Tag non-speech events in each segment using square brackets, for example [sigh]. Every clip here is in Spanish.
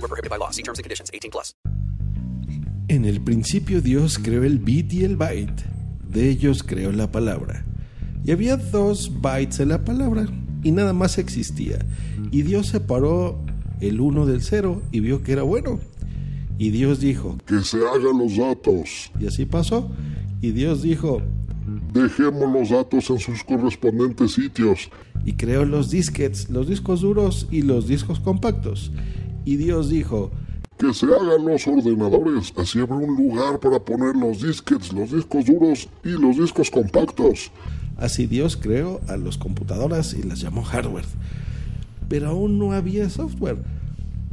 Void were prohibited by law. See terms and conditions. 18 plus. En el principio Dios creó el bit y el byte. De ellos creó la palabra. Y había dos bytes en la palabra y nada más existía. Y Dios separó el uno del cero y vio que era bueno. Y Dios dijo, Que se hagan los datos. y así pasó. Y Dios dijo, Dejemos los datos en sus correspondientes sitios. y creó los disquets, los discos duros y los discos compactos. Y Dios dijo, Que se hagan los ordenadores. Así habrá un lugar para poner los disquets, los discos duros y los discos compactos. Así Dios creó a las computadoras y las llamó hardware. Pero aún no había software.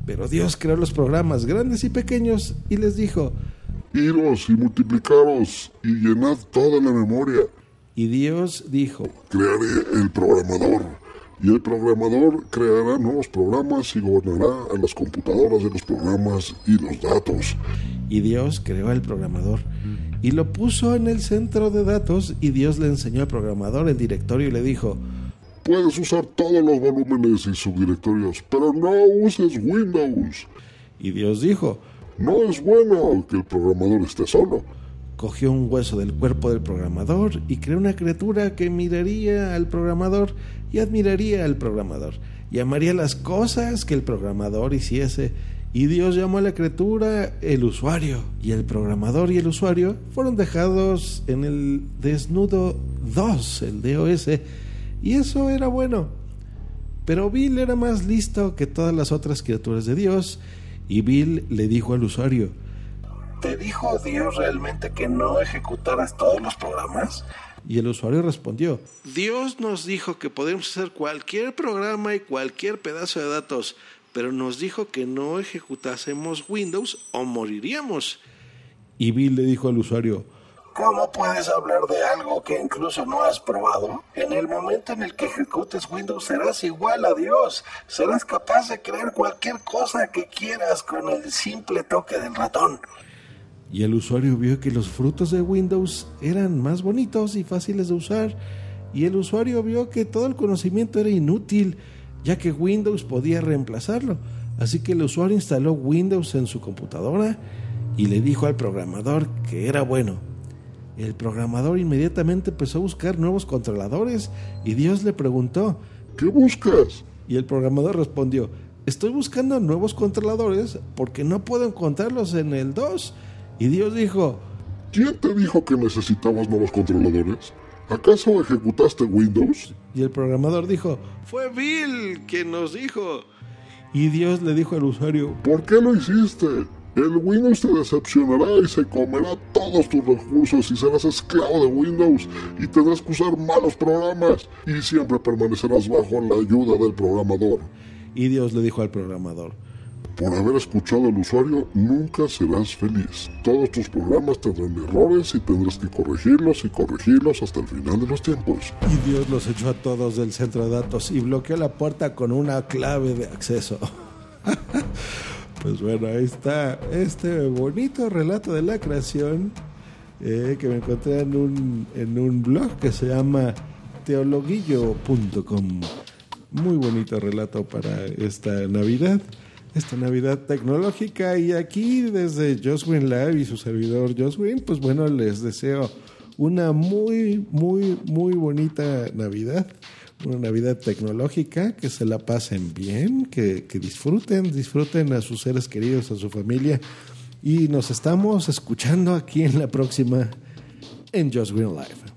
Pero Dios creó los programas grandes y pequeños y les dijo, Iros y multiplicaros y llenad toda la memoria. y Dios dijo, Crearé el programador. Y el programador creará nuevos programas y gobernará a las computadoras de los programas y los datos. y Dios creó al programador y lo puso en el centro de datos y Dios le enseñó al programador el directorio y le dijo, Puedes usar todos los volúmenes y subdirectorios, pero no uses Windows. y Dios dijo, No es bueno que el programador esté solo. Cogió un hueso del cuerpo del programador y creó una criatura que miraría al programador y admiraría al programador y amaría las cosas que el programador hiciese. Y Dios llamó a la criatura el usuario. Y el programador y el usuario fueron dejados en el desnudo 2, el DOS. Y eso era bueno. Pero Bill era más listo que todas las otras criaturas de Dios. Y Bill le dijo al usuario, ¿Te dijo Dios realmente que no ejecutaras todos los programas? Y el usuario respondió, Dios nos dijo que podemos hacer cualquier programa y cualquier pedazo de datos, pero nos dijo que no ejecutásemos Windows o moriríamos. Y Bill le dijo al usuario, ¿Cómo puedes hablar de algo que incluso no has probado? En el momento en el que ejecutes Windows serás igual a Dios. Serás capaz de crear cualquier cosa que quieras con el simple toque del ratón. Y el usuario vio que los frutos de Windows eran más bonitos y fáciles de usar, y el usuario vio que todo el conocimiento era inútil, ya que Windows podía reemplazarlo. Así que el usuario instaló Windows en su computadora y le dijo al programador que era bueno. El programador inmediatamente empezó a buscar nuevos controladores y Dios le preguntó, ¿Qué buscas? y el programador respondió, estoy buscando nuevos controladores porque no puedo encontrarlos en el 2. Y Dios dijo, ¿Quién te dijo que necesitabas nuevos controladores? ¿Acaso ejecutaste Windows? y el programador dijo, fue Bill quien nos dijo. Y Dios le dijo al usuario, ¿Por qué lo hiciste? El Windows te decepcionará y se comerá todos tus recursos y serás esclavo de Windows y tendrás que usar malos programas y siempre permanecerás bajo la ayuda del programador. y Dios le dijo al programador, Por haber escuchado al usuario, nunca serás feliz. Todos tus programas tendrán errores y tendrás que corregirlos y corregirlos hasta el final de los tiempos. y Dios los echó a todos del centro de datos y bloqueó la puerta con una clave de acceso. [laughs] pues bueno, ahí está este bonito relato de la creación eh, que me encontré en un, en un blog que se llama teologuillo.com. Muy bonito relato para esta Navidad, esta Navidad tecnológica. Y aquí desde Joswin Live y su servidor Joswin, pues bueno, les deseo una muy, muy, muy bonita Navidad. Una Navidad tecnológica, que se la pasen bien, que, que disfruten, disfruten a sus seres queridos, a su familia. Y nos estamos escuchando aquí en la próxima en Just Green Life.